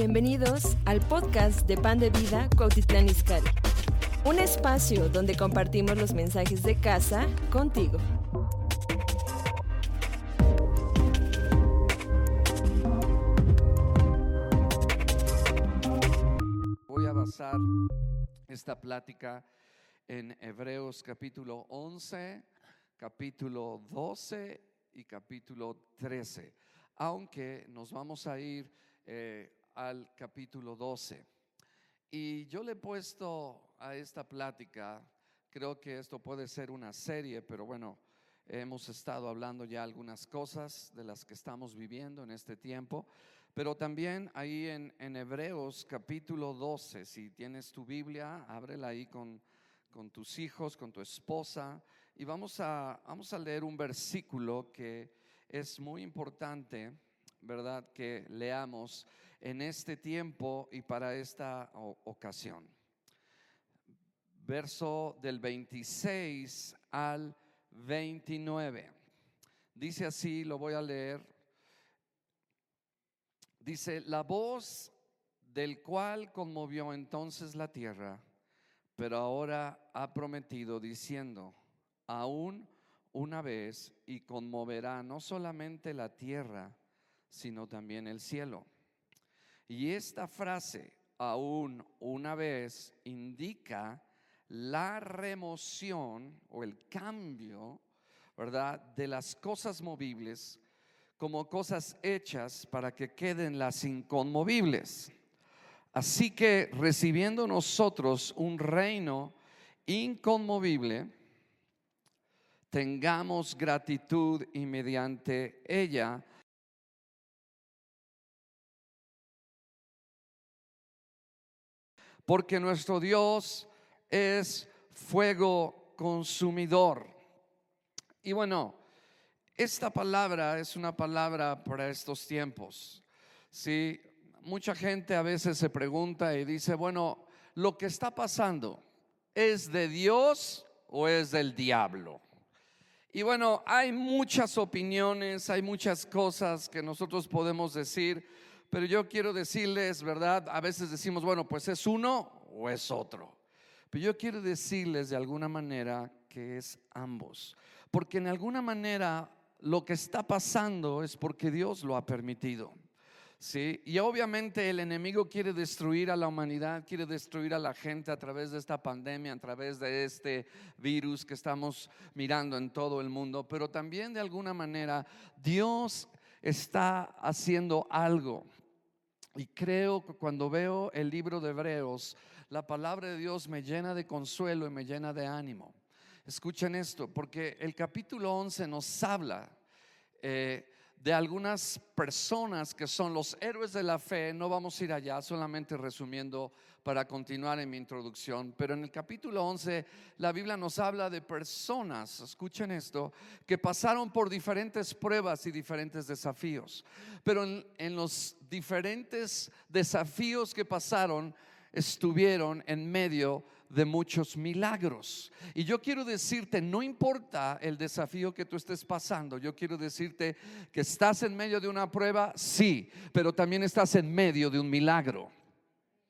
Bienvenidos al podcast de Pan de Vida Cuautitlán Izcalli. Un espacio donde compartimos los mensajes de casa contigo. Voy a basar esta plática en Hebreos capítulo 11, capítulo 12 y capítulo 13, aunque nos vamos a ir eh, al capítulo 12. Y yo le he puesto a esta plática, creo que esto puede ser una serie, pero bueno, hemos estado hablando ya algunas cosas de las que estamos viviendo en este tiempo, pero también ahí en, en Hebreos capítulo 12, si tienes tu Biblia, ábrela ahí con, con tus hijos, con tu esposa, y vamos a, vamos a leer un versículo que es muy importante ¿verdad? Que leamos en este tiempo y para esta ocasión. Verso del 26 al 29. Dice así, lo voy a leer. Dice, la voz del cual conmovió entonces la tierra, pero ahora ha prometido diciendo, aún una vez y conmoverá no solamente la tierra, sino también el cielo. Y esta frase, aún una vez, indica la remoción o el cambio, ¿verdad?, de las cosas movibles como cosas hechas para que queden las inconmovibles. Así que recibiendo nosotros un reino inconmovible, tengamos gratitud y mediante ella porque nuestro Dios es fuego consumidor. Y bueno, esta palabra es una palabra para estos tiempos. Sí, mucha gente a veces se pregunta y dice, bueno, lo que está pasando es de Dios o es del diablo. Y bueno, hay muchas opiniones, hay muchas cosas que nosotros podemos decir, pero yo quiero decirles, ¿verdad? A veces decimos, bueno, pues es uno o es otro. Pero yo quiero decirles de alguna manera que es ambos. Porque en alguna manera lo que está pasando es porque Dios lo ha permitido. ¿sí? Y obviamente el enemigo quiere destruir a la humanidad, quiere destruir a la gente a través de esta pandemia, a través de este virus que estamos mirando en todo el mundo, pero también de alguna manera Dios está haciendo algo. Y creo que cuando veo el libro de Hebreos, la palabra de Dios me llena de consuelo y me llena de ánimo. Escuchen esto, porque el capítulo 11 nos habla eh, de algunas personas que son los héroes de la fe. No vamos a ir allá, solamente resumiendo para continuar en mi introducción. Pero en el capítulo 11 la Biblia nos habla de personas, escuchen esto, que pasaron por diferentes pruebas y diferentes desafíos. Pero en, en los diferentes desafíos que pasaron, estuvieron en medio de muchos milagros. Y yo quiero decirte, no importa el desafío que tú estés pasando, yo quiero decirte que estás en medio de una prueba, sí, pero también estás en medio de un milagro.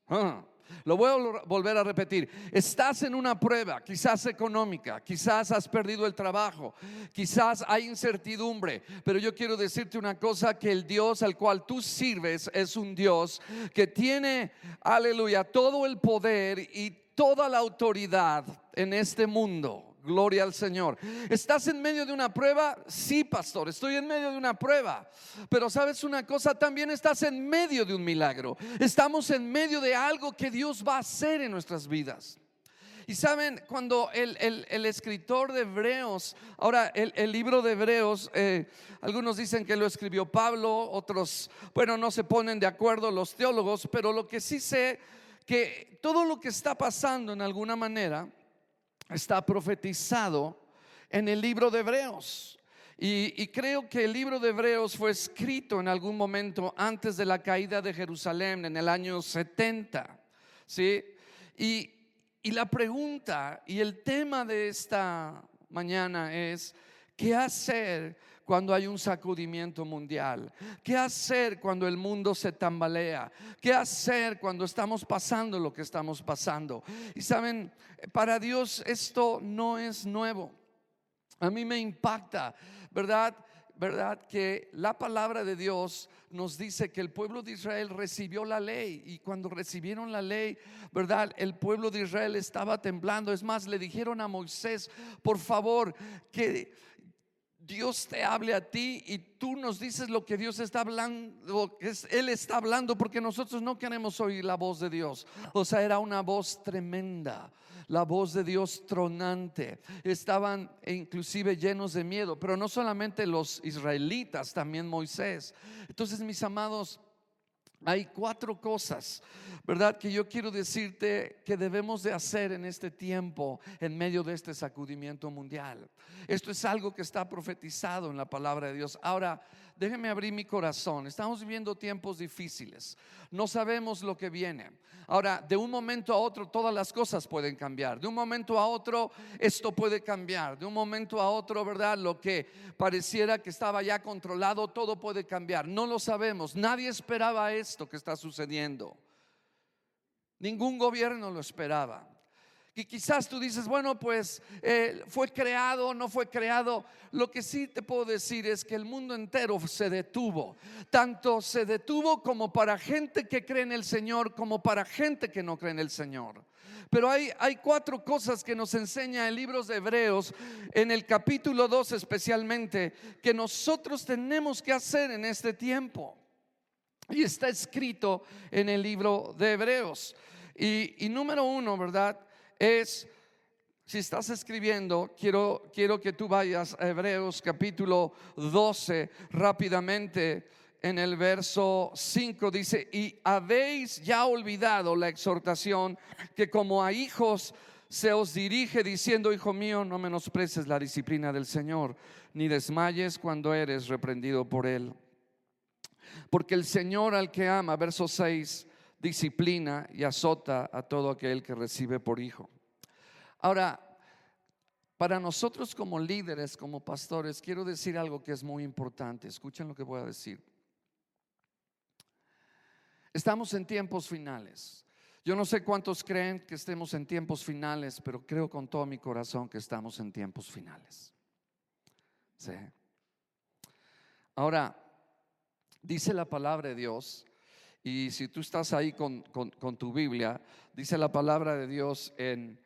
Ah. Lo voy a volver a repetir. Estás en una prueba, quizás económica, quizás has perdido el trabajo, quizás hay incertidumbre, pero yo quiero decirte una cosa, que el Dios al cual tú sirves es un Dios que tiene, aleluya, todo el poder y toda la autoridad en este mundo. Gloria al Señor. ¿Estás en medio de una prueba? Sí, pastor, estoy en medio de una prueba. Pero sabes una cosa, también estás en medio de un milagro. Estamos en medio de algo que Dios va a hacer en nuestras vidas. Y saben, cuando el, escritor de Hebreos, ahora el, libro de Hebreos, eh, algunos dicen que lo escribió Pablo, otros, bueno, no se ponen de acuerdo los teólogos, pero lo que sí sé, que todo lo que está pasando en alguna manera, está profetizado en el libro de Hebreos. Y, creo que el libro de Hebreos fue escrito en algún momento antes de la caída de Jerusalén, en el año 70. ¿sí? Y, y la pregunta y el tema de esta mañana es, ¿Qué hacer cuando hay un sacudimiento mundial? ¿Qué hacer cuando el mundo se tambalea? ¿Qué hacer cuando estamos pasando lo que estamos pasando? Y saben, para Dios esto no es nuevo. A mí me impacta, ¿verdad? ¿Verdad? Que la palabra de Dios nos dice que el pueblo de Israel recibió la ley y cuando recibieron la ley, ¿verdad? El pueblo de Israel estaba temblando. Es más, le dijeron a Moisés, por favor, que Dios te hable a ti y tú nos dices lo que Dios está hablando, que Él está hablando, porque nosotros no queremos oír la voz de Dios. O sea, era una voz tremenda, la voz de Dios tronante. Estaban inclusive llenos de miedo, pero no solamente los israelitas, también Moisés. Entonces, mis amados, hay cuatro cosas, ¿verdad? Que yo quiero decirte que debemos de hacer en este tiempo, en medio de este sacudimiento mundial. Esto es algo que está profetizado en la palabra de Dios. Ahora, déjeme abrir mi corazón. Estamos viviendo tiempos difíciles. No sabemos lo que viene. Ahora, de un momento a otro todas las cosas pueden cambiar. De un momento a otro esto puede cambiar. De un momento a otro, ¿verdad? Lo que pareciera que estaba ya controlado, todo puede cambiar. No lo sabemos. Nadie esperaba esto que está sucediendo. Ningún gobierno lo esperaba. Y quizás tú dices, bueno, pues eh, fue creado, no fue creado. Lo que sí te puedo decir es que el mundo entero se detuvo. Tanto se detuvo como para gente que cree en el Señor, como para gente que no cree en el Señor. Pero hay, hay cuatro cosas que nos enseña el libro de Hebreos, en el capítulo 2 especialmente, que nosotros tenemos que hacer en este tiempo. Y está escrito en el libro de Hebreos. Y, y número uno, ¿verdad? Es, si estás escribiendo, quiero, quiero que tú vayas a Hebreos capítulo 12 rápidamente. En el verso 5 dice, y habéis ya olvidado la exhortación que como a hijos se os dirige diciendo, hijo mío, no menosprecies la disciplina del Señor, ni desmayes cuando eres reprendido por Él. Porque el Señor al que ama, verso 6, disciplina y azota a todo aquel que recibe por hijo. Ahora, para nosotros como líderes, como pastores, quiero decir algo que es muy importante. Escuchen lo que voy a decir. Estamos en tiempos finales. Yo no sé cuántos creen que estemos en tiempos finales, pero creo con todo mi corazón que estamos en tiempos finales. Sí. Ahora, dice la palabra de Dios y si tú estás ahí con, tu Biblia, dice la palabra de Dios en,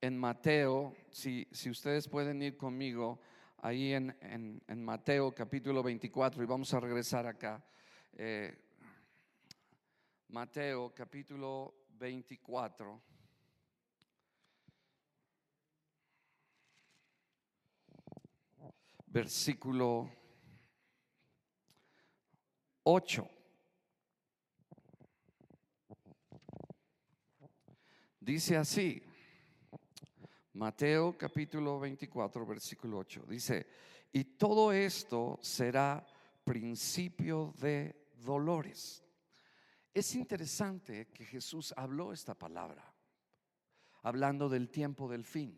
en Mateo, si, si, ustedes pueden ir conmigo, ahí en, en, Mateo capítulo 24, y vamos a regresar acá. Eh, Mateo capítulo 24. Versículo 8. Dice así, Mateo capítulo 24, versículo 8. Dice, y todo esto será principio de dolores. Es interesante que Jesús habló esta palabra, hablando del tiempo del fin.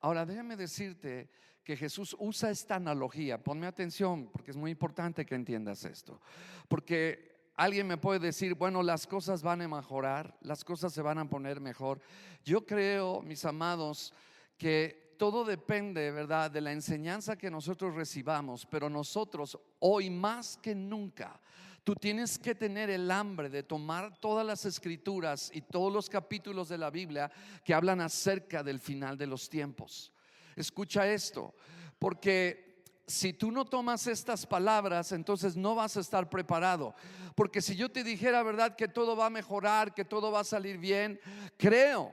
Ahora, déjame decirte que Jesús usa esta analogía. Ponme atención, porque es muy importante que entiendas esto. Porque alguien me puede decir, bueno, las cosas van a mejorar, las cosas se van a poner mejor. Yo creo, mis amados, que todo depende, ¿verdad?, de la enseñanza que nosotros recibamos, pero nosotros hoy más que nunca, tú tienes que tener el hambre de tomar todas las escrituras y todos los capítulos de la Biblia que hablan acerca del final de los tiempos. Escucha esto, porque si tú no tomas estas palabras, entonces no vas a estar preparado. Porque si yo te dijera, verdad, que todo va a mejorar, que todo va a salir bien, creo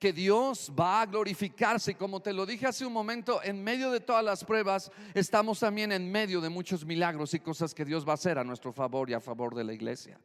que Dios va a glorificarse. Como te lo dije hace un momento, en medio de todas las pruebas, estamos también en medio de muchos milagros y cosas que Dios va a hacer a nuestro favor y a favor de la iglesia.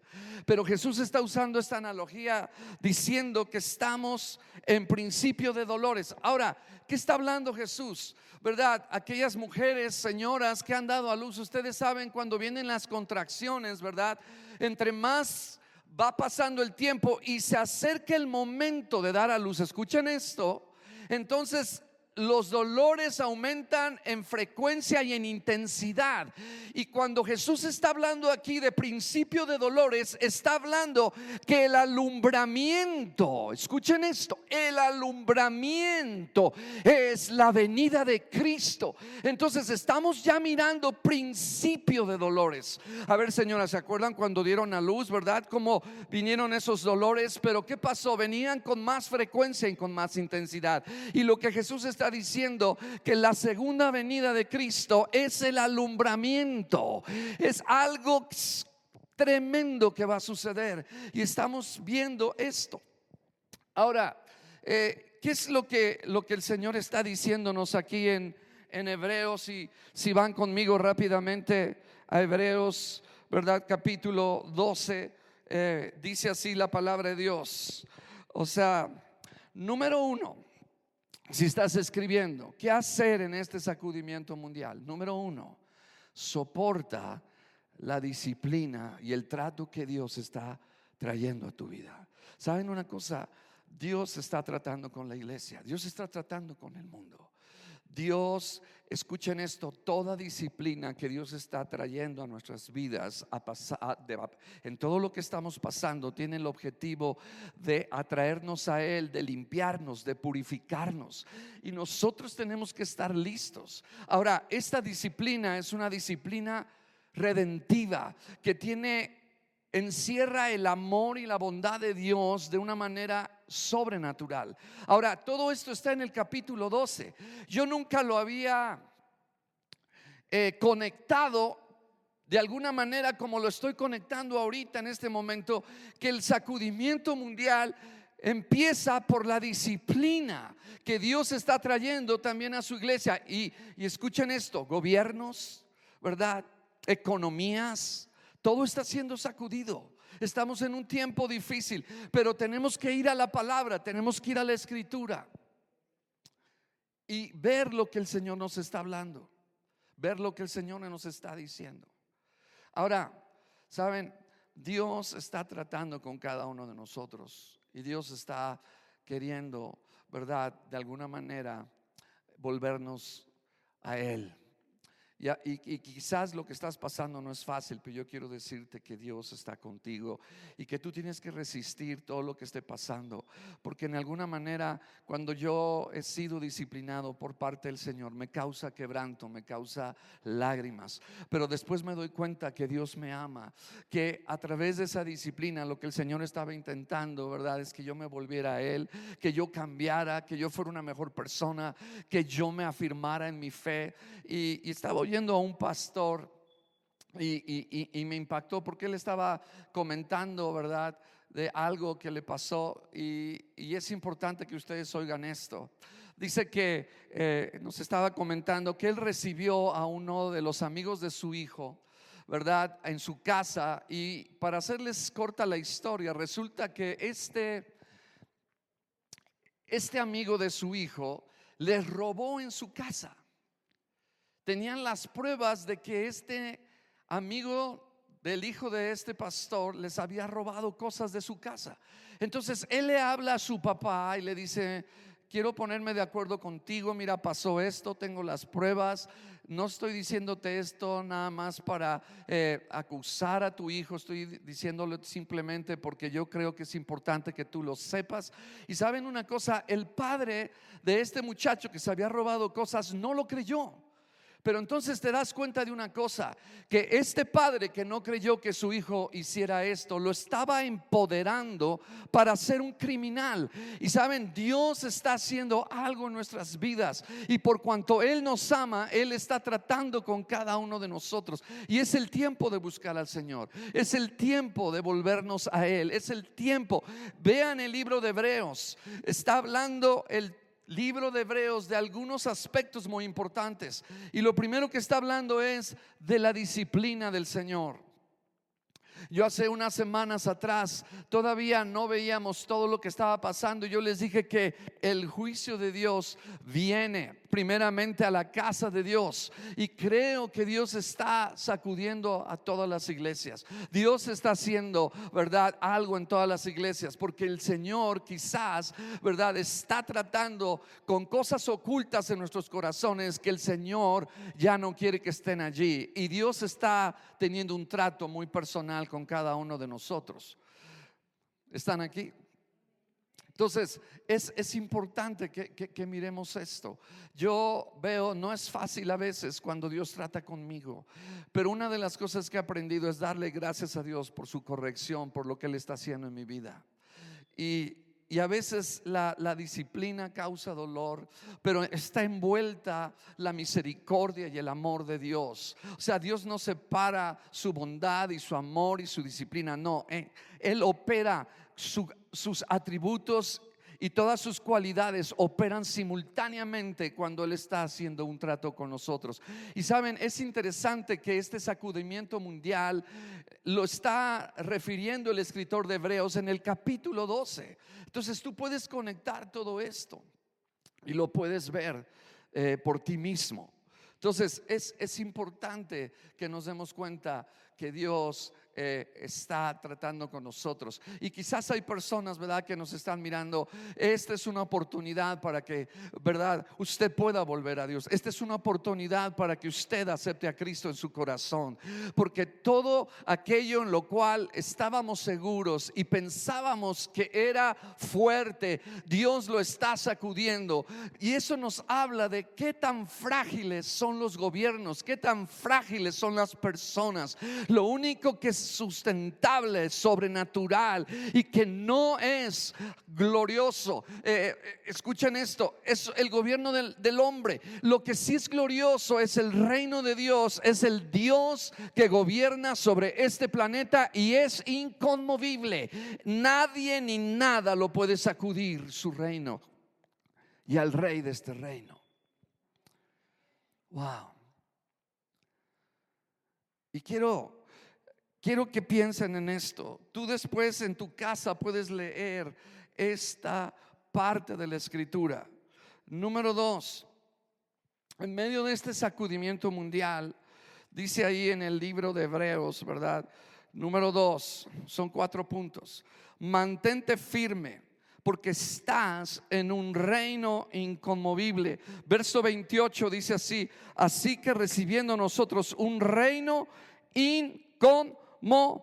Pero Jesús está usando esta analogía diciendo que estamos en principio de dolores. Ahora, ¿qué está hablando Jesús? ¿Verdad? Aquellas mujeres, señoras que han dado a luz, ustedes saben cuando vienen las contracciones, ¿verdad? Entre más va pasando el tiempo y se acerca el momento de dar a luz, escuchen esto, entonces los dolores aumentan en frecuencia y en intensidad. Y cuando Jesús está hablando aquí de principio de dolores, está hablando que el alumbramiento, escuchen esto, el alumbramiento es la venida de Cristo. Entonces estamos ya mirando principio de dolores. A ver, señora, ¿se acuerdan cuando dieron a luz, verdad? Cómo vinieron esos dolores, pero ¿qué pasó? Venían con más frecuencia y con más intensidad. Y lo que Jesús está diciendo que la segunda venida de Cristo es el alumbramiento, es algo tremendo que va a suceder y estamos viendo esto. Ahora, eh, ¿qué es lo que, lo que el Señor está diciéndonos aquí en, en Hebreos? Y si van conmigo rápidamente a Hebreos, ¿verdad? Capítulo 12, eh, dice así la palabra de Dios. O sea, número uno, si estás escribiendo, ¿qué hacer en este sacudimiento mundial? Número uno, soporta la disciplina y el trato que Dios está trayendo a tu vida. ¿Saben una cosa? Dios está tratando con la iglesia, Dios está tratando con el mundo. Dios, escuchen esto, toda disciplina que Dios está trayendo a nuestras vidas en todo lo que estamos pasando, tiene el objetivo de atraernos a Él, de limpiarnos, de purificarnos. Y nosotros tenemos que estar listos. Ahora, esta disciplina es una disciplina redentiva que tiene encierra el amor y la bondad de Dios de una manera sobrenatural. Ahora, todo esto está en el capítulo 12. Yo nunca lo había eh, conectado de alguna manera como lo estoy conectando ahorita en este momento, que el sacudimiento mundial empieza por la disciplina que Dios está trayendo también a su iglesia. Y, y escuchen esto, gobiernos, ¿verdad? Economías, todo está siendo sacudido. Estamos en un tiempo difícil, pero tenemos que ir a la palabra, tenemos que ir a la escritura y ver lo que el Señor nos está hablando, ver lo que el Señor nos está diciendo. Ahora, saben, Dios está tratando con cada uno de nosotros y Dios está queriendo, ¿verdad? De alguna manera volvernos a Él. Y, quizás lo que estás pasando no es fácil, pero yo quiero decirte que Dios está contigo y que tú tienes que resistir todo lo que esté pasando. Porque en alguna manera, cuando yo he sido disciplinado por parte del Señor, me causa quebranto, me causa lágrimas. Pero después me doy cuenta que Dios me ama, que a través de esa disciplina lo que el Señor estaba intentando, ¿verdad? Es que yo me volviera a Él, que yo cambiara, que yo fuera una mejor persona, que yo me afirmara en mi fe. Y, y estaba oyendo a un pastor y, me impactó porque él estaba comentando, ¿verdad? De algo que le pasó y, es importante que ustedes oigan esto. Dice que eh, nos estaba comentando que él recibió a uno de los amigos de su hijo, ¿verdad? En su casa y para hacerles corta la historia, resulta que este, este amigo de su hijo les robó en su casa tenían las pruebas de que este amigo del hijo de este pastor les había robado cosas de su casa. Entonces él le habla a su papá y le dice, quiero ponerme de acuerdo contigo, mira, pasó esto, tengo las pruebas, no estoy diciéndote esto nada más para eh, acusar a tu hijo, estoy diciéndolo simplemente porque yo creo que es importante que tú lo sepas. Y saben una cosa, el padre de este muchacho que se había robado cosas no lo creyó. Pero entonces te das cuenta de una cosa, que este padre que no creyó que su hijo hiciera esto, lo estaba empoderando para ser un criminal. Y saben, Dios está haciendo algo en nuestras vidas. Y por cuanto Él nos ama, Él está tratando con cada uno de nosotros. Y es el tiempo de buscar al Señor. Es el tiempo de volvernos a Él. Es el tiempo. Vean el libro de Hebreos. Está hablando el libro de Hebreos de algunos aspectos muy importantes. Y lo primero que está hablando es de la disciplina del Señor. Yo hace unas semanas atrás todavía no veíamos todo lo que estaba pasando. Yo les dije que el juicio de Dios viene primeramente a la casa de Dios. Y creo que Dios está sacudiendo a todas las iglesias. Dios está haciendo, ¿verdad? Algo en todas las iglesias. Porque el Señor quizás, ¿verdad? Está tratando con cosas ocultas en nuestros corazones que el Señor ya no quiere que estén allí. Y Dios está teniendo un trato muy personal con cada uno de nosotros. ¿Están aquí? Entonces, es, importante que, que, miremos esto. Yo veo, no es fácil a veces cuando Dios trata conmigo, pero una de las cosas que he aprendido es darle gracias a Dios por su corrección, por lo que Él está haciendo en mi vida. Y, y a veces la, disciplina causa dolor, pero está envuelta la misericordia y el amor de Dios. O sea, Dios no separa su bondad y su amor y su disciplina, no. Eh, él opera sus atributos y todas sus cualidades operan simultáneamente cuando Él está haciendo un trato con nosotros. Y saben, es interesante que este sacudimiento mundial lo está refiriendo el escritor de Hebreos en el capítulo 12. Entonces tú puedes conectar todo esto y lo puedes ver eh, por ti mismo. Entonces es, es importante que nos demos cuenta que Dios eh, está tratando con nosotros. Y quizás hay personas, ¿verdad?, que nos están mirando. Esta es una oportunidad para que, ¿verdad?, usted pueda volver a Dios. Esta es una oportunidad para que usted acepte a Cristo en su corazón. Porque todo aquello en lo cual estábamos seguros y pensábamos que era fuerte, Dios lo está sacudiendo. Y eso nos habla de qué tan frágiles son los gobiernos, qué tan frágiles son las personas. Lo único que sustentable, sobrenatural y que no es glorioso. Eh, eh, escuchen esto, es el gobierno del, del hombre. Lo que sí es glorioso es el reino de Dios, es el Dios que gobierna sobre este planeta y es inconmovible. Nadie ni nada lo puede sacudir su reino y al rey de este reino. Wow. Y quiero Quiero que piensen en esto. Tú después en tu casa puedes leer esta parte de la escritura. Número dos, en medio de este sacudimiento mundial, dice ahí en el libro de Hebreos, ¿verdad? Número dos, son cuatro puntos. Mantente firme porque estás en un reino inconmovible. Verso 28 dice así, así que recibiendo nosotros un reino inconmovible more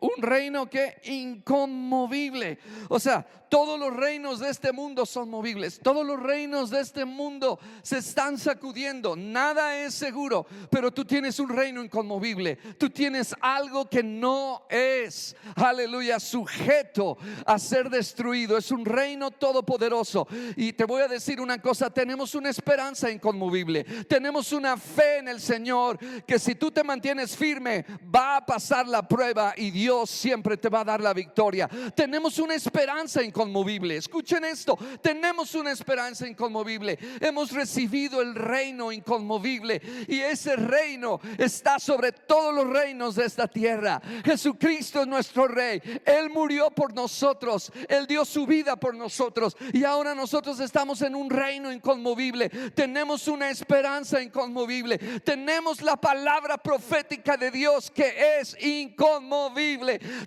un reino que inconmovible. O sea, todos los reinos de este mundo son movibles. Todos los reinos de este mundo se están sacudiendo. Nada es seguro, pero tú tienes un reino inconmovible. Tú tienes algo que no es, aleluya, sujeto a ser destruido. Es un reino todopoderoso. Y te voy a decir una cosa, tenemos una esperanza inconmovible. Tenemos una fe en el Señor que si tú te mantienes firme, va a pasar la prueba y Dios siempre te va a dar la victoria. Tenemos una esperanza inconmovible. Escuchen esto, tenemos una esperanza inconmovible. Hemos recibido el reino inconmovible y ese reino está sobre todos los reinos de esta tierra. Jesucristo es nuestro rey. Él murió por nosotros. Él dio su vida por nosotros y ahora nosotros estamos en un reino inconmovible. Tenemos una esperanza inconmovible. Tenemos la palabra profética de Dios que es inconmovible.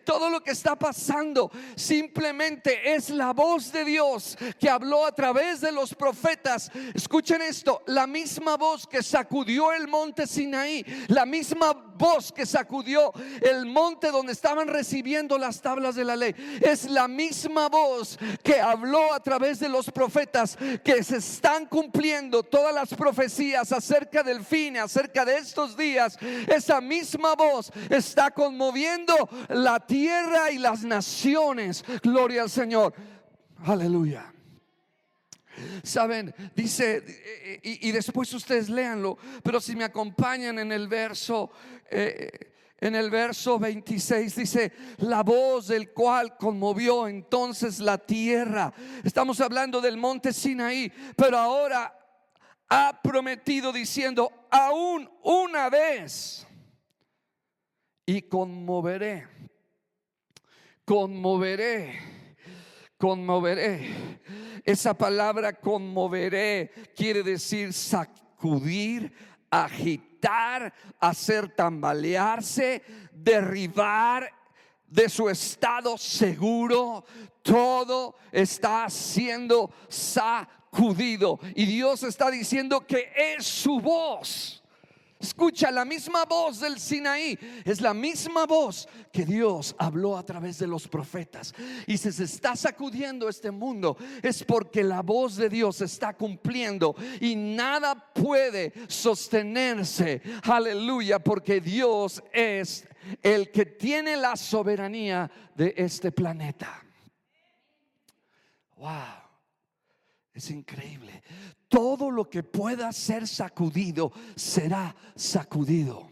Todo lo que está pasando simplemente es la voz de Dios que habló a través de los profetas. Escuchen esto, la misma voz que sacudió el monte Sinaí, la misma voz que sacudió el monte donde estaban recibiendo las tablas de la ley, es la misma voz que habló a través de los profetas que se están cumpliendo todas las profecías acerca del fin, acerca de estos días. Esa misma voz está conmoviendo la tierra y las naciones. Gloria al Señor. Aleluya. Saben, dice, y, después ustedes léanlo, pero si me acompañan en el verso, eh, en el verso 26 dice, la voz del cual conmovió entonces la tierra. Estamos hablando del monte Sinaí, pero ahora ha prometido diciendo, aún una vez y conmoveré. Conmoveré. Conmoveré. Esa palabra conmoveré quiere decir sacudir, agitar, hacer tambalearse, derribar de su estado seguro. Todo está siendo sacudido. Y Dios está diciendo que es su voz. Escucha, la misma voz del Sinaí es la misma voz que Dios habló a través de los profetas. Y si se está sacudiendo este mundo es porque la voz de Dios está cumpliendo y nada puede sostenerse. Aleluya, porque Dios es el que tiene la soberanía de este planeta. Wow. Es increíble. Todo lo que pueda ser sacudido será sacudido.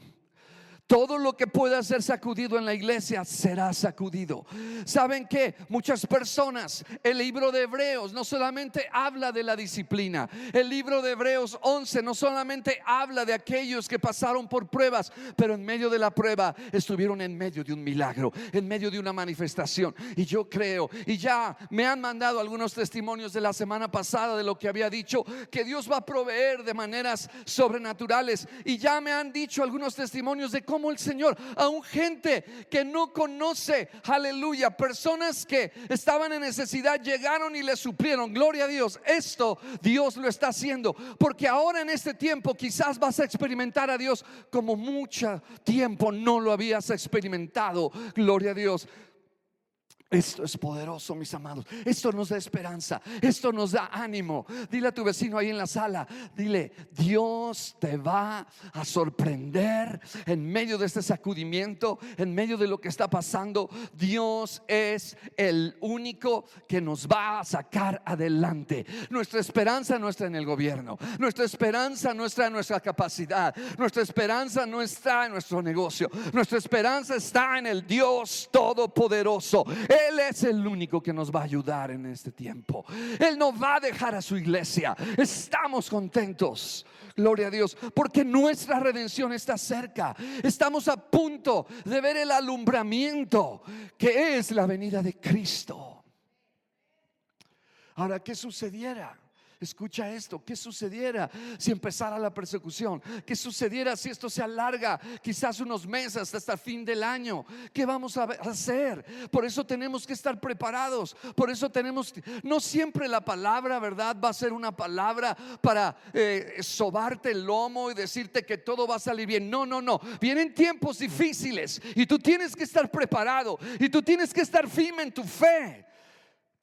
Todo lo que pueda ser sacudido en la iglesia será sacudido. ¿Saben que Muchas personas, el libro de Hebreos no solamente habla de la disciplina, el libro de Hebreos 11 no solamente habla de aquellos que pasaron por pruebas, pero en medio de la prueba estuvieron en medio de un milagro, en medio de una manifestación. Y yo creo, y ya me han mandado algunos testimonios de la semana pasada de lo que había dicho, que Dios va a proveer de maneras sobrenaturales. Y ya me han dicho algunos testimonios de cómo como el Señor, un gente que no conoce, aleluya, personas que estaban en necesidad llegaron y le suplieron, gloria a Dios, esto Dios lo está haciendo, porque ahora en este tiempo quizás vas a experimentar a Dios como mucho tiempo no lo habías experimentado, gloria a Dios. Esto es poderoso, mis amados. Esto nos da esperanza. Esto nos da ánimo. Dile a tu vecino ahí en la sala. Dile, Dios te va a sorprender en medio de este sacudimiento, en medio de lo que está pasando. Dios es el único que nos va a sacar adelante. Nuestra esperanza no está en el gobierno. Nuestra esperanza no está en nuestra capacidad. Nuestra esperanza no está en nuestro negocio. Nuestra esperanza está en el Dios Todopoderoso. Él es el único que nos va a ayudar en este tiempo. Él no va a dejar a su iglesia. Estamos contentos. Gloria a Dios, porque nuestra redención está cerca. Estamos a punto de ver el alumbramiento que es la venida de Cristo. Ahora, ¿qué sucediera? Escucha esto, ¿qué sucediera si empezara la persecución? ¿Qué sucediera si esto se alarga quizás unos meses hasta el fin del año? ¿Qué vamos a hacer? Por eso tenemos que estar preparados. Por eso tenemos, no siempre la palabra, ¿verdad? Va a ser una palabra para eh, sobarte el lomo y decirte que todo va a salir bien. No, no, no. Vienen tiempos difíciles y tú tienes que estar preparado y tú tienes que estar firme en tu fe.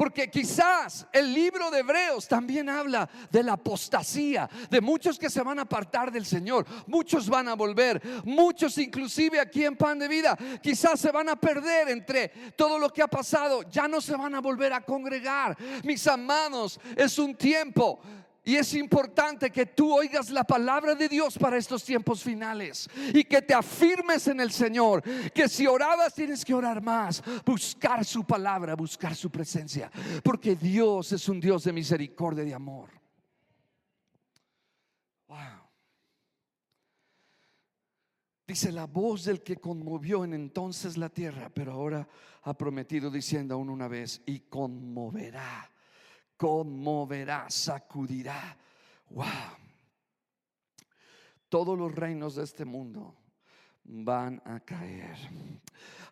Porque quizás el libro de Hebreos también habla de la apostasía, de muchos que se van a apartar del Señor, muchos van a volver, muchos inclusive aquí en Pan de Vida, quizás se van a perder entre todo lo que ha pasado, ya no se van a volver a congregar. Mis amados, es un tiempo y es importante que tú oigas la palabra de Dios para estos tiempos finales y que te afirmes en el Señor, que si orabas tienes que orar más, buscar su palabra, buscar su presencia, porque Dios es un Dios de misericordia y de amor. Wow. Dice la voz del que conmovió en entonces la tierra, pero ahora ha prometido diciendo aún una vez, y conmoverá conmoverá, sacudirá. Wow. Todos los reinos de este mundo van a caer.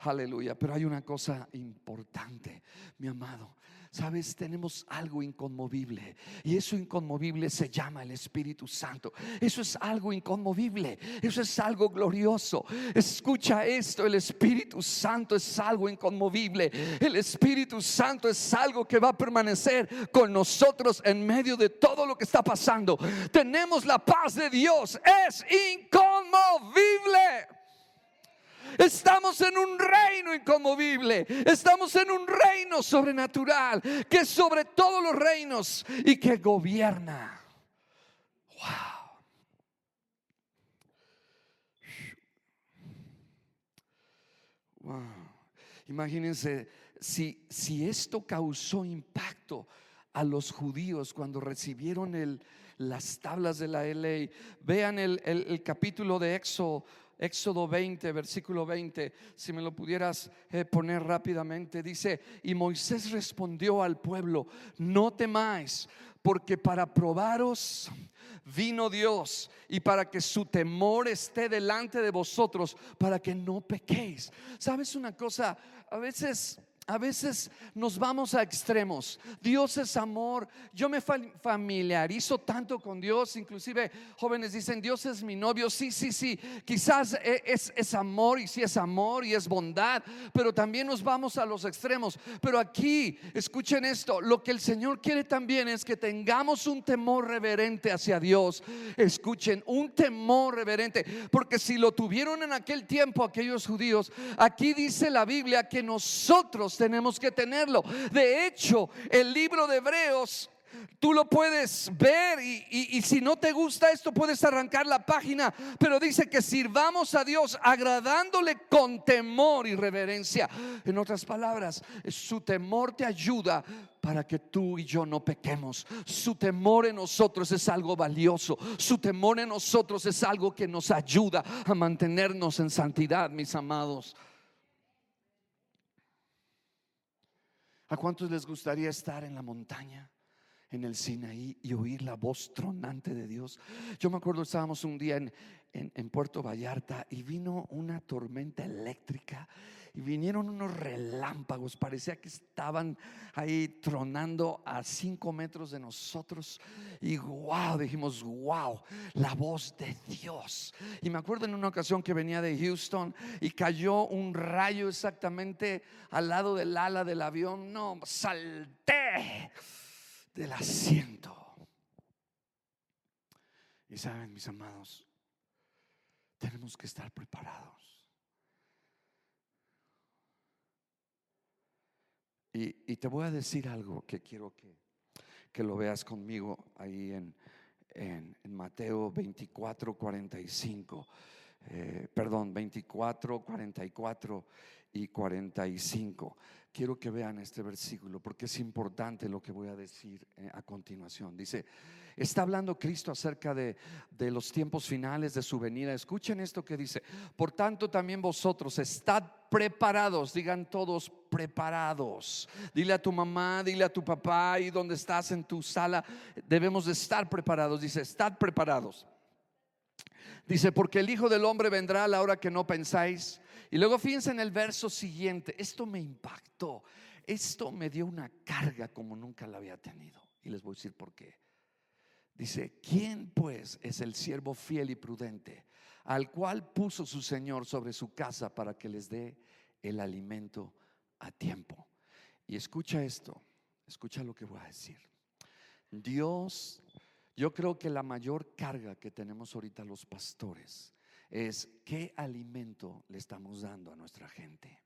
Aleluya. Pero hay una cosa importante, mi amado. Sabes, tenemos algo inconmovible y eso inconmovible se llama el Espíritu Santo. Eso es algo inconmovible, eso es algo glorioso. Escucha esto, el Espíritu Santo es algo inconmovible. El Espíritu Santo es algo que va a permanecer con nosotros en medio de todo lo que está pasando. Tenemos la paz de Dios, es inconmovible. Estamos en un reino inconmovible. Estamos en un reino sobrenatural que es sobre todos los reinos y que gobierna. Wow. Wow. Imagínense si, si esto causó impacto a los judíos cuando recibieron el, las tablas de la ley. Vean el, el capítulo de Éxodo Éxodo 20, versículo 20, si me lo pudieras eh, poner rápidamente, dice, y Moisés respondió al pueblo, no temáis, porque para probaros vino Dios y para que su temor esté delante de vosotros, para que no pequéis. ¿Sabes una cosa? A veces a veces nos vamos a extremos. Dios es amor. Yo me familiarizo tanto con Dios. Inclusive jóvenes dicen, Dios es mi novio. Sí, sí, sí. Quizás e, es, es amor y sí es amor y es bondad. Pero también nos vamos a los extremos. Pero aquí, escuchen esto. Lo que el Señor quiere también es que tengamos un temor reverente hacia Dios. Escuchen, un temor reverente. Porque si lo tuvieron en aquel tiempo aquellos judíos, aquí dice la Biblia que nosotros tenemos que tenerlo. De hecho, el libro de Hebreos Tú lo puedes ver y, si no te gusta esto puedes arrancar la página, pero dice que sirvamos a Dios agradándole con temor y reverencia. En otras palabras, su temor te ayuda para que tú y yo no pequemos. Su temor en nosotros es algo valioso. Su temor en nosotros es algo que nos ayuda a mantenernos en santidad, mis amados. ¿A cuántos les gustaría estar en la montaña? En el Sinaí y oír la voz tronante de Dios. Yo me acuerdo, estábamos un día en, en, Puerto Vallarta y vino una tormenta eléctrica y vinieron unos relámpagos, parecía que estaban ahí tronando a cinco metros de nosotros y wow, dijimos, wow, la voz de Dios. Y me acuerdo en una ocasión que venía de Houston y cayó un rayo exactamente al lado del ala del avión, no, salté del asiento. Y saben, mis amados, tenemos que estar preparados. Y, te voy a decir algo que quiero que, que lo veas conmigo ahí en, en, Mateo 24, 45. Eh, perdón, 24, 44 y 45. Quiero que vean este versículo porque es importante lo que voy a decir eh, a continuación. Dice, está hablando Cristo acerca de, de los tiempos finales de su venida. Escuchen esto que dice, por tanto también vosotros estad preparados, digan todos preparados. Dile a tu mamá, dile a tu papá y donde estás en tu sala, debemos de estar preparados. Dice, estad preparados. Dice, porque el Hijo del Hombre vendrá a la hora que no pensáis. Y luego fíjense en el verso siguiente, esto me impactó, esto me dio una carga como nunca la había tenido. Y les voy a decir por qué. Dice, ¿quién pues es el siervo fiel y prudente al cual puso su Señor sobre su casa para que les dé el alimento a tiempo? Y escucha esto, escucha lo que voy a decir. Dios, yo creo que la mayor carga que tenemos ahorita los pastores es qué alimento le estamos dando a nuestra gente.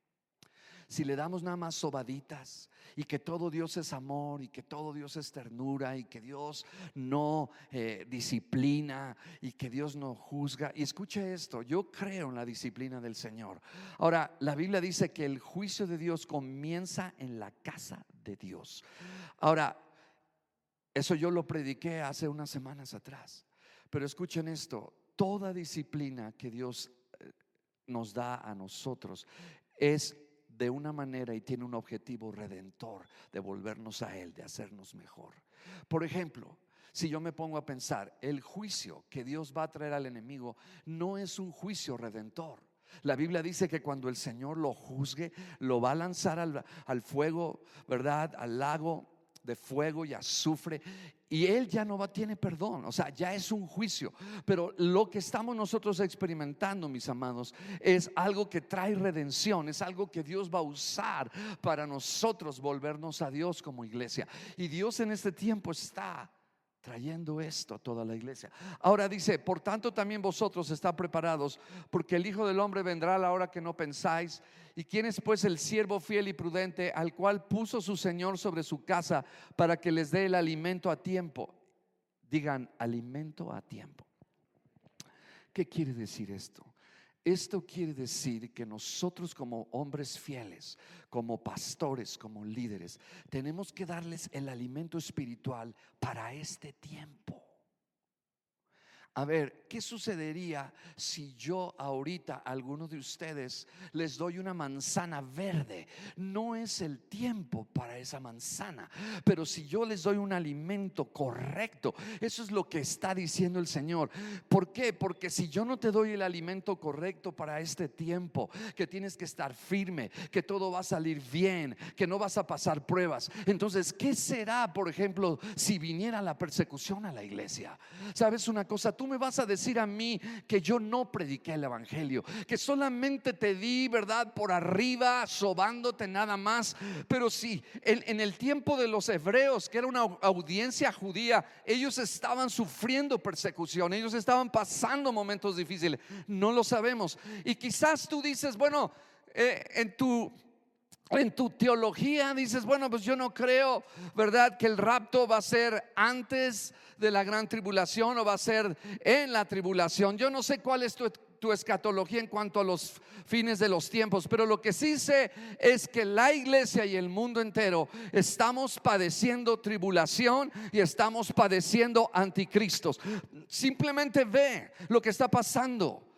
Si le damos nada más sobaditas y que todo Dios es amor y que todo Dios es ternura y que Dios no eh, disciplina y que Dios no juzga. Y escuche esto, yo creo en la disciplina del Señor. Ahora, la Biblia dice que el juicio de Dios comienza en la casa de Dios. Ahora, eso yo lo prediqué hace unas semanas atrás. Pero escuchen esto, toda disciplina que Dios eh, nos da a nosotros es de una manera y tiene un objetivo redentor de volvernos a Él, de hacernos mejor. Por ejemplo, si yo me pongo a pensar, el juicio que Dios va a traer al enemigo no es un juicio redentor. La Biblia dice que cuando el Señor lo juzgue, lo va a lanzar al, al fuego, ¿verdad? Al lago de fuego y azufre y él ya no va, tiene perdón, o sea, ya es un juicio. Pero lo que estamos nosotros experimentando, mis amados, es algo que trae redención, es algo que Dios va a usar para nosotros volvernos a Dios como iglesia. Y Dios en este tiempo está trayendo esto a toda la iglesia. Ahora dice, por tanto también vosotros está preparados, porque el Hijo del Hombre vendrá a la hora que no pensáis. ¿Y quién es pues el siervo fiel y prudente al cual puso su Señor sobre su casa para que les dé el alimento a tiempo? Digan, alimento a tiempo. ¿Qué quiere decir esto? Esto quiere decir que nosotros como hombres fieles, como pastores, como líderes, tenemos que darles el alimento espiritual para este tiempo. A ver, ¿qué sucedería si yo ahorita a algunos de ustedes les doy una manzana verde? No es el tiempo para esa manzana, pero si yo les doy un alimento correcto, eso es lo que está diciendo el Señor. ¿Por qué? Porque si yo no te doy el alimento correcto para este tiempo, que tienes que estar firme, que todo va a salir bien, que no vas a pasar pruebas, entonces, ¿qué será, por ejemplo, si viniera la persecución a la iglesia? ¿Sabes una cosa? Me vas a decir a mí que yo no prediqué el Evangelio, que solamente te di, ¿verdad? Por arriba, sobándote nada más. Pero sí, en, en el tiempo de los hebreos, que era una audiencia judía, ellos estaban sufriendo persecución, ellos estaban pasando momentos difíciles. No lo sabemos. Y quizás tú dices, bueno, eh, en tu en tu teología dices, bueno, pues yo no creo, ¿verdad? Que el rapto va a ser antes de la gran tribulación o va a ser en la tribulación. Yo no sé cuál es tu, tu escatología en cuanto a los fines de los tiempos, pero lo que sí sé es que la iglesia y el mundo entero estamos padeciendo tribulación y estamos padeciendo anticristos. Simplemente ve lo que está pasando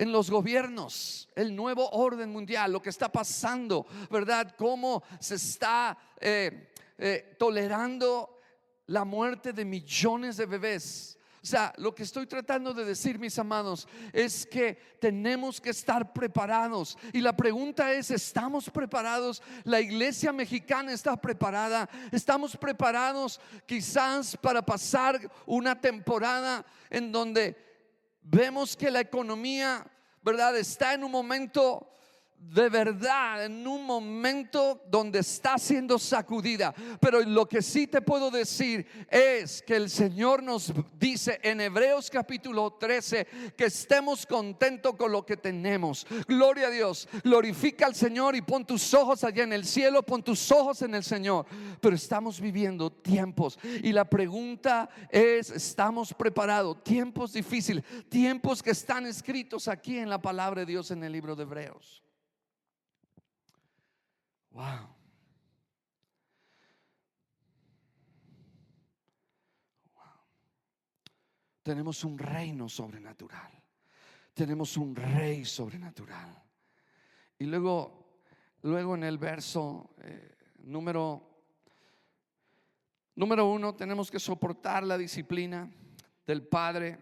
en los gobiernos, el nuevo orden mundial, lo que está pasando, ¿verdad? Cómo se está eh, eh, tolerando la muerte de millones de bebés. O sea, lo que estoy tratando de decir, mis amados, es que tenemos que estar preparados. Y la pregunta es, ¿estamos preparados? ¿La iglesia mexicana está preparada? ¿Estamos preparados quizás para pasar una temporada en donde vemos que la economía, ¿verdad? Está en un momento de verdad en un momento donde está siendo sacudida. Pero lo que sí te puedo decir es que el Señor nos dice en Hebreos capítulo 13 que estemos contentos con lo que tenemos. Gloria a Dios. Glorifica al Señor y pon tus ojos allá en el cielo, pon tus ojos en el Señor. Pero estamos viviendo tiempos y la pregunta es, ¿estamos preparados? Tiempos difíciles, tiempos que están escritos aquí en la palabra de Dios en el libro de Hebreos. Wow. Tenemos un reino sobrenatural. Tenemos un rey sobrenatural. Y luego, luego en el verso eh, número número uno, tenemos que soportar la disciplina del Padre.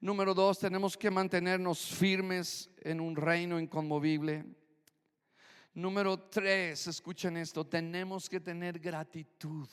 Número dos, tenemos que mantenernos firmes en un reino inconmovible. Número tres, escuchen esto, tenemos que tener gratitud.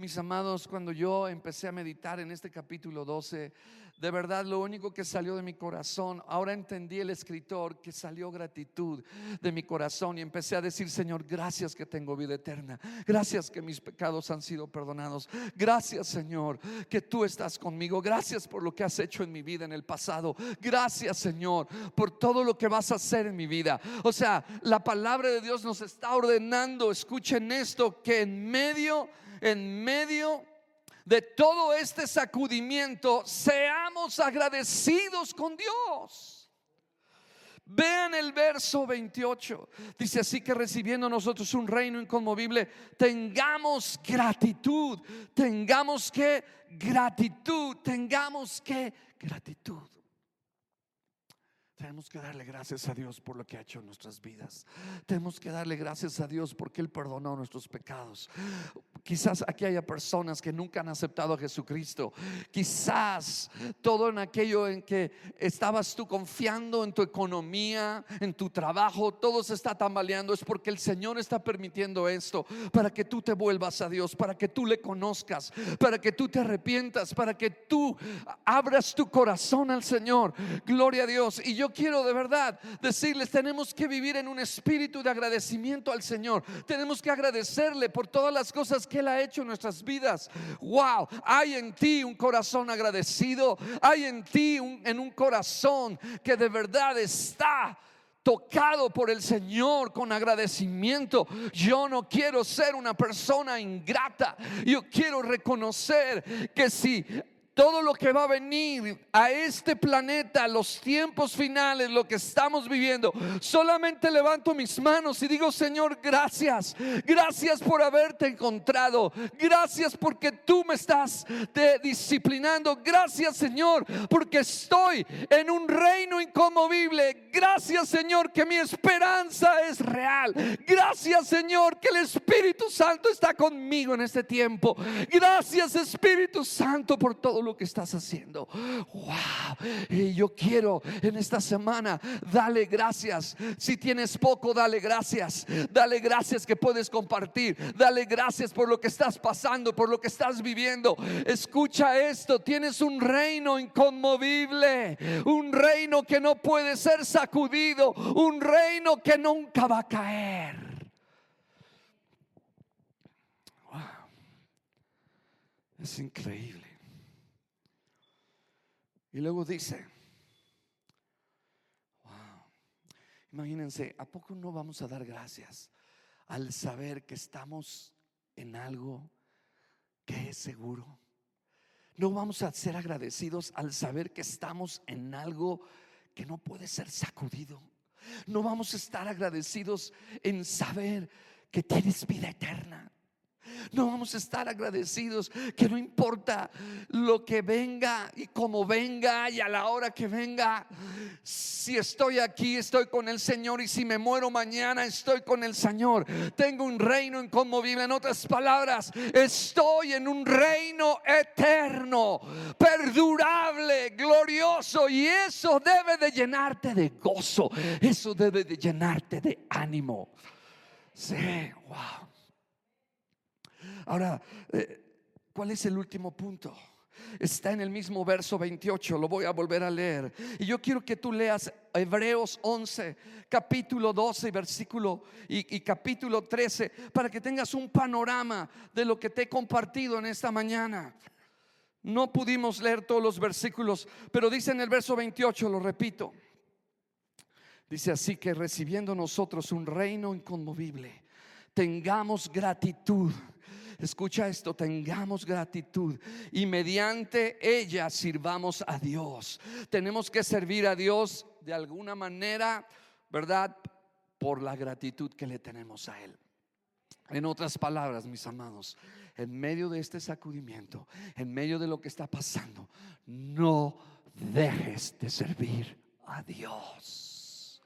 Mis amados, cuando yo empecé a meditar en este capítulo 12, de verdad, lo único que salió de mi corazón, ahora entendí el escritor que salió gratitud de mi corazón y empecé a decir, Señor, gracias que tengo vida eterna. Gracias que mis pecados han sido perdonados. Gracias, Señor, que tú estás conmigo. Gracias por lo que has hecho en mi vida en el pasado. Gracias, Señor, por todo lo que vas a hacer en mi vida. O sea, la palabra de Dios nos está ordenando, escuchen esto, que en medio, en medio de todo este sacudimiento, seamos agradecidos con Dios. Vean el verso 28. Dice así que recibiendo nosotros un reino inconmovible, tengamos gratitud, tengamos que gratitud, tengamos que gratitud. Tenemos que darle gracias a Dios por lo que ha hecho en nuestras vidas. Tenemos que darle gracias a Dios porque Él perdonó nuestros pecados. Quizás aquí haya personas que nunca han aceptado a Jesucristo. Quizás todo en aquello en que estabas tú confiando en tu economía, en tu trabajo, todo se está tambaleando. Es porque el Señor está permitiendo esto para que tú te vuelvas a Dios, para que tú le conozcas, para que tú te arrepientas, para que tú abras tu corazón al Señor. Gloria a Dios. Y yo quiero de verdad decirles, tenemos que vivir en un espíritu de agradecimiento al Señor. Tenemos que agradecerle por todas las cosas que Él ha hecho en nuestras vidas. Wow, hay en ti un corazón agradecido. Hay en ti en un corazón que de verdad está tocado por el Señor con agradecimiento. Yo no quiero ser una persona ingrata. Yo quiero reconocer que si todo lo que va a venir a este planeta, los tiempos finales, lo que estamos viviendo, solamente levanto mis manos y digo, Señor, gracias. Gracias por haberte encontrado. Gracias porque tú me estás disciplinando. Gracias, Señor, porque estoy en un reino inconmovible. Gracias, Señor, que mi esperanza es real. Gracias, Señor, que el Espíritu Santo está conmigo en este tiempo. Gracias, Espíritu Santo, por todo lo que estás haciendo. Wow. Y yo quiero en esta semana dale gracias. Si tienes poco, dale gracias. Dale gracias que puedes compartir. Dale gracias por lo que estás pasando, por lo que estás viviendo. Escucha esto. Tienes un reino inconmovible. Un reino que no puede ser sacudido. Un reino que nunca va a caer. Es increíble. Y luego dice, wow, imagínense, ¿a poco no vamos a dar gracias al saber que estamos en algo que es seguro? No vamos a ser agradecidos al saber que estamos en algo que no puede ser sacudido. No vamos a estar agradecidos en saber que tienes vida eterna. No vamos a estar agradecidos que no importa lo que venga y como venga y a la hora que venga. Si estoy aquí, estoy con el Señor y si me muero mañana, estoy con el Señor. Tengo un reino inconmovible. En otras palabras, estoy en un reino eterno, perdurable, glorioso y eso debe de llenarte de gozo. Eso debe de llenarte de ánimo. Sí, wow. Ahora, eh, ¿cuál es el último punto? Está en el mismo verso 28, lo voy a volver a leer. Y yo quiero que tú leas Hebreos 11, capítulo 12, versículo y, y, capítulo 13, para que tengas un panorama de lo que te he compartido en esta mañana. No pudimos leer todos los versículos, pero dice en el verso 28, lo repito. Dice así que recibiendo nosotros un reino inconmovible, tengamos gratitud Escucha esto, tengamos gratitud y mediante ella sirvamos a Dios. Tenemos que servir a Dios de alguna manera, ¿verdad? Por la gratitud que le tenemos a Él. En otras palabras, mis amados, en medio de este sacudimiento, en medio de lo que está pasando, no dejes de servir a Dios.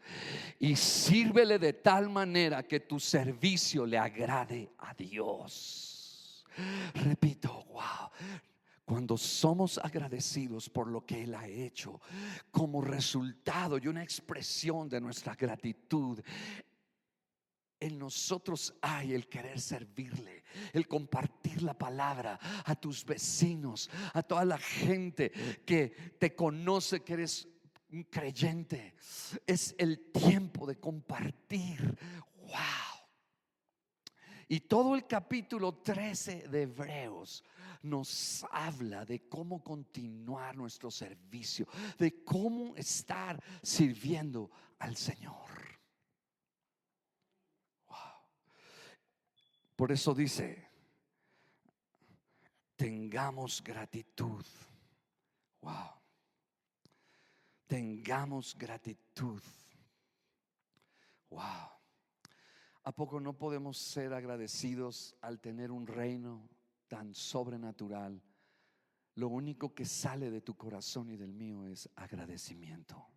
Y sírvele de tal manera que tu servicio le agrade a Dios. Repito, wow. Cuando somos agradecidos por lo que Él ha hecho, como resultado y una expresión de nuestra gratitud, en nosotros hay el querer servirle, el compartir la palabra a tus vecinos, a toda la gente que te conoce que eres un creyente. Es el tiempo de compartir. Wow. Y todo el capítulo 13 de Hebreos nos habla de cómo continuar nuestro servicio, de cómo estar sirviendo al Señor. Por eso dice, tengamos gratitud. Wow. Tengamos gratitud. Wow. ¿A poco no podemos ser agradecidos al tener un reino tan sobrenatural? Lo único que sale de tu corazón y del mío es agradecimiento.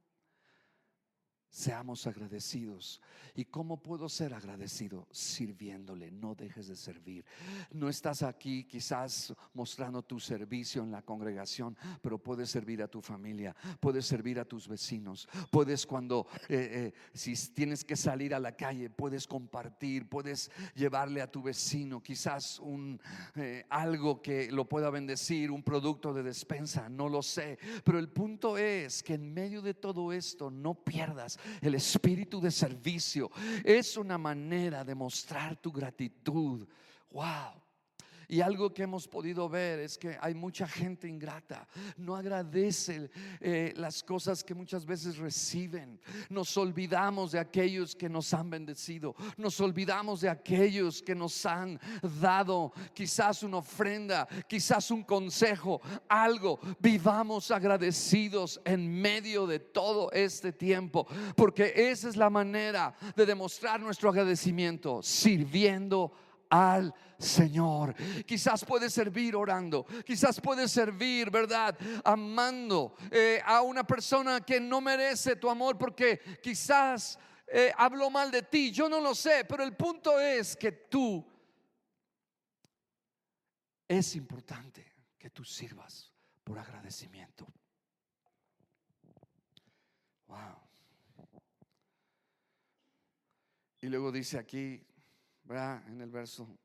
Seamos agradecidos. ¿Y cómo puedo ser agradecido? Sirviéndole, no dejes de servir. No estás aquí quizás mostrando tu servicio en la congregación, pero puedes servir a tu familia, puedes servir a tus vecinos, puedes cuando, eh, eh, si tienes que salir a la calle, puedes compartir, puedes llevarle a tu vecino quizás un, eh, algo que lo pueda bendecir, un producto de despensa, no lo sé. Pero el punto es que en medio de todo esto no pierdas el espíritu de servicio. Es una manera de mostrar tu gratitud. Wow. Y algo que hemos podido ver es que hay mucha gente ingrata, no agradece eh, las cosas que muchas veces reciben. Nos olvidamos de aquellos que nos han bendecido, nos olvidamos de aquellos que nos han dado quizás una ofrenda, quizás un consejo, algo. Vivamos agradecidos en medio de todo este tiempo, porque esa es la manera de demostrar nuestro agradecimiento, sirviendo al Señor. Quizás puede servir orando, quizás puede servir, ¿verdad? Amando eh, a una persona que no merece tu amor porque quizás eh, habló mal de ti. Yo no lo sé, pero el punto es que tú es importante que tú sirvas por agradecimiento. Wow. Y luego dice aquí, en el verso,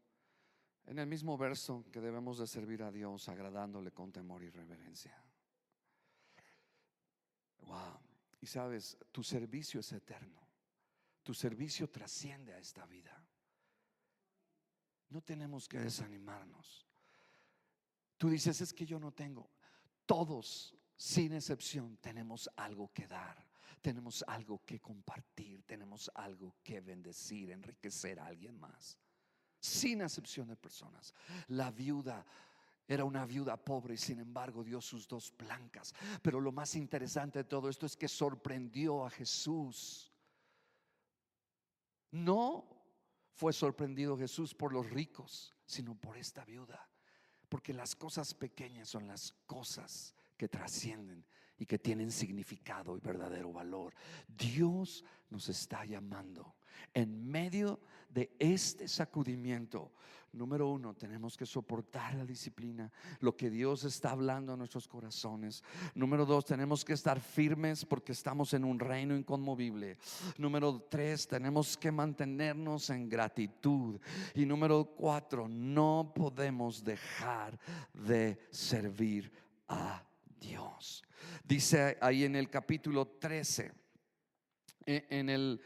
en el mismo verso que debemos de servir a Dios agradándole con temor y reverencia. Wow. Y sabes, tu servicio es eterno. Tu servicio trasciende a esta vida. No tenemos que desanimarnos. Tú dices, es que yo no tengo. Todos, sin excepción, tenemos algo que dar tenemos algo que compartir, tenemos algo que bendecir, enriquecer a alguien más, sin excepción de personas. La viuda era una viuda pobre y sin embargo dio sus dos blancas. Pero lo más interesante de todo esto es que sorprendió a Jesús. No fue sorprendido Jesús por los ricos, sino por esta viuda. Porque las cosas pequeñas son las cosas que trascienden y que tienen significado y verdadero valor. Dios nos está llamando en medio de este sacudimiento. Número uno, tenemos que soportar la disciplina, lo que Dios está hablando a nuestros corazones. Número dos, tenemos que estar firmes porque estamos en un reino inconmovible. Número tres, tenemos que mantenernos en gratitud. Y número cuatro, no podemos dejar de servir a Dios. Dice ahí en el capítulo 13, e, en el,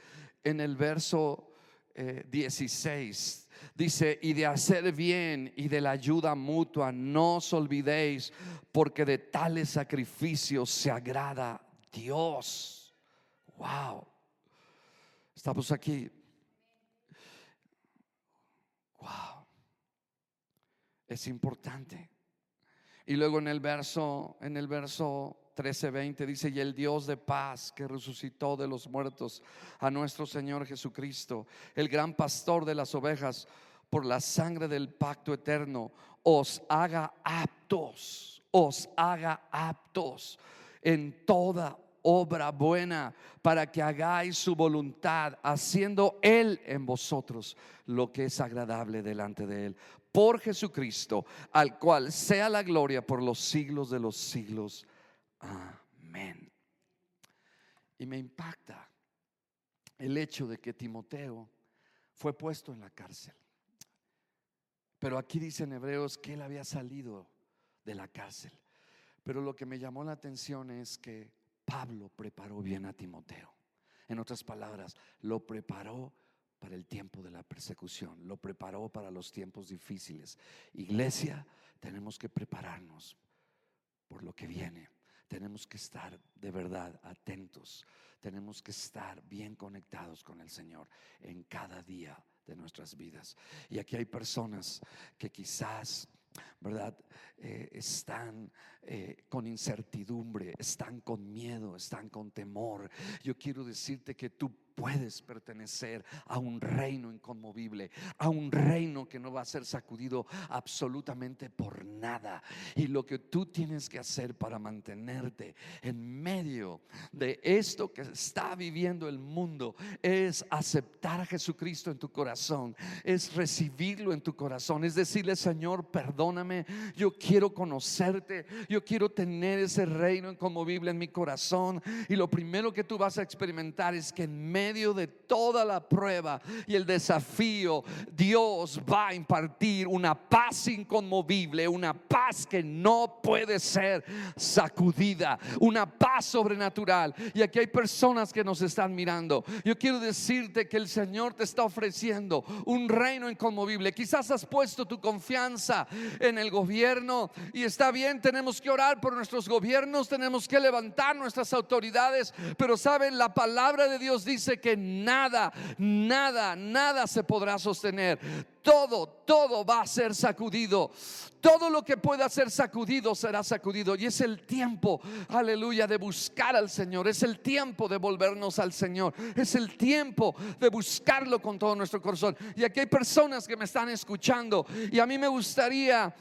en el verso 16, eh, dice, y de hacer bien y de la ayuda mutua, no os olvidéis, porque de tales sacrificios se agrada Dios. Wow. Estamos aquí. Wow. Es importante. Y luego en el verso, en el verso 13:20 dice, y el Dios de paz que resucitó de los muertos a nuestro Señor Jesucristo, el gran pastor de las ovejas, por la sangre del pacto eterno, os haga aptos, os haga aptos en toda obra buena para que hagáis su voluntad, haciendo Él en vosotros lo que es agradable delante de Él. Por Jesucristo, al cual sea la gloria por los siglos de los siglos. Amén. Y me impacta el hecho de que Timoteo fue puesto en la cárcel. Pero aquí dice en Hebreos que él había salido de la cárcel. Pero lo que me llamó la atención es que Pablo preparó bien a Timoteo. En otras palabras, lo preparó para el tiempo de la persecución, lo preparó para los tiempos difíciles. Iglesia, tenemos que prepararnos por lo que viene. Tenemos que estar de verdad atentos. Tenemos que estar bien conectados con el Señor en cada día de nuestras vidas. Y aquí hay personas que quizás ¿verdad? Eh, están eh, con incertidumbre, están con miedo, están con temor. Yo quiero decirte que tú puedes pertenecer a un reino inconmovible, a un reino que no va a ser sacudido absolutamente por nada. Y lo que tú tienes que hacer para mantenerte en medio de esto que está viviendo el mundo es aceptar a Jesucristo en tu corazón, es recibirlo en tu corazón, es decirle, Señor, perdóname, yo quiero conocerte, yo quiero tener ese reino inconmovible en mi corazón. Y lo primero que tú vas a experimentar es que en medio medio de toda la prueba y el desafío, Dios va a impartir una paz inconmovible, una paz que no puede ser sacudida, una paz sobrenatural. Y aquí hay personas que nos están mirando. Yo quiero decirte que el Señor te está ofreciendo un reino inconmovible. Quizás has puesto tu confianza en el gobierno y está bien, tenemos que orar por nuestros gobiernos, tenemos que levantar nuestras autoridades, pero saben, la palabra de Dios dice que nada, nada, nada se podrá sostener. Todo, todo va a ser sacudido. Todo lo que pueda ser sacudido será sacudido. Y es el tiempo, aleluya, de buscar al Señor. Es el tiempo de volvernos al Señor. Es el tiempo de buscarlo con todo nuestro corazón. Y aquí hay personas que me están escuchando. Y a mí me gustaría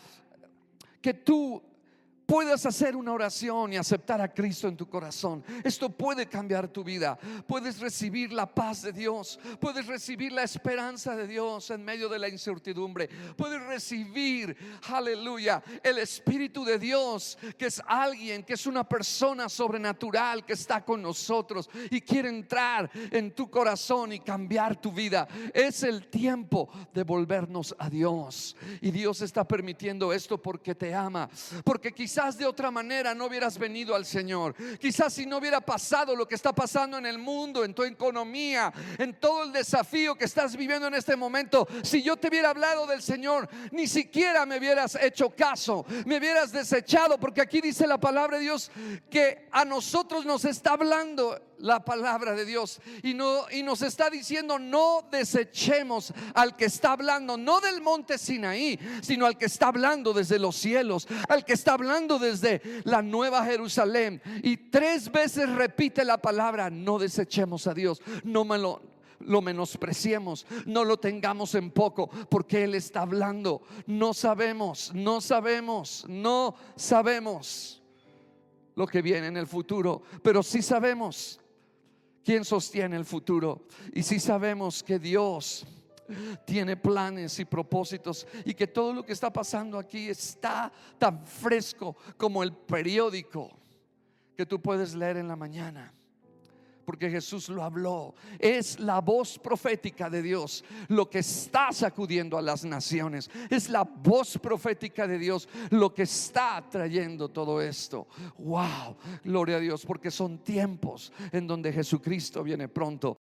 que tú puedas hacer una oración y aceptar a Cristo en tu corazón. Esto puede cambiar tu vida. Puedes recibir la paz de Dios. Puedes recibir la esperanza de Dios en medio de la incertidumbre. Puedes recibir, aleluya, el Espíritu de Dios, que es alguien, que es una persona sobrenatural que está con nosotros y quiere entrar en tu corazón y cambiar tu vida. Es el tiempo de volvernos a Dios. Y Dios está permitiendo esto porque te ama. Porque quizás Quizás de otra manera no hubieras venido al Señor. Quizás si no hubiera pasado lo que está pasando en el mundo, en tu economía, en todo el desafío que estás viviendo en este momento, si yo te hubiera hablado del Señor, ni siquiera me hubieras hecho caso, me hubieras desechado, porque aquí dice la palabra de Dios que a nosotros nos está hablando la palabra de Dios y, no, y nos está diciendo no desechemos al que está hablando, no del monte Sinaí, sino al que está hablando desde los cielos, al que está hablando desde la nueva Jerusalén. Y tres veces repite la palabra, no desechemos a Dios, no me lo, lo menospreciemos, no lo tengamos en poco, porque Él está hablando. No sabemos, no sabemos, no sabemos lo que viene en el futuro, pero sí sabemos quién sostiene el futuro. Y si sabemos que Dios tiene planes y propósitos y que todo lo que está pasando aquí está tan fresco como el periódico que tú puedes leer en la mañana porque Jesús lo habló. Es la voz profética de Dios lo que está sacudiendo a las naciones. Es la voz profética de Dios lo que está trayendo todo esto. Wow, gloria a Dios, porque son tiempos en donde Jesucristo viene pronto.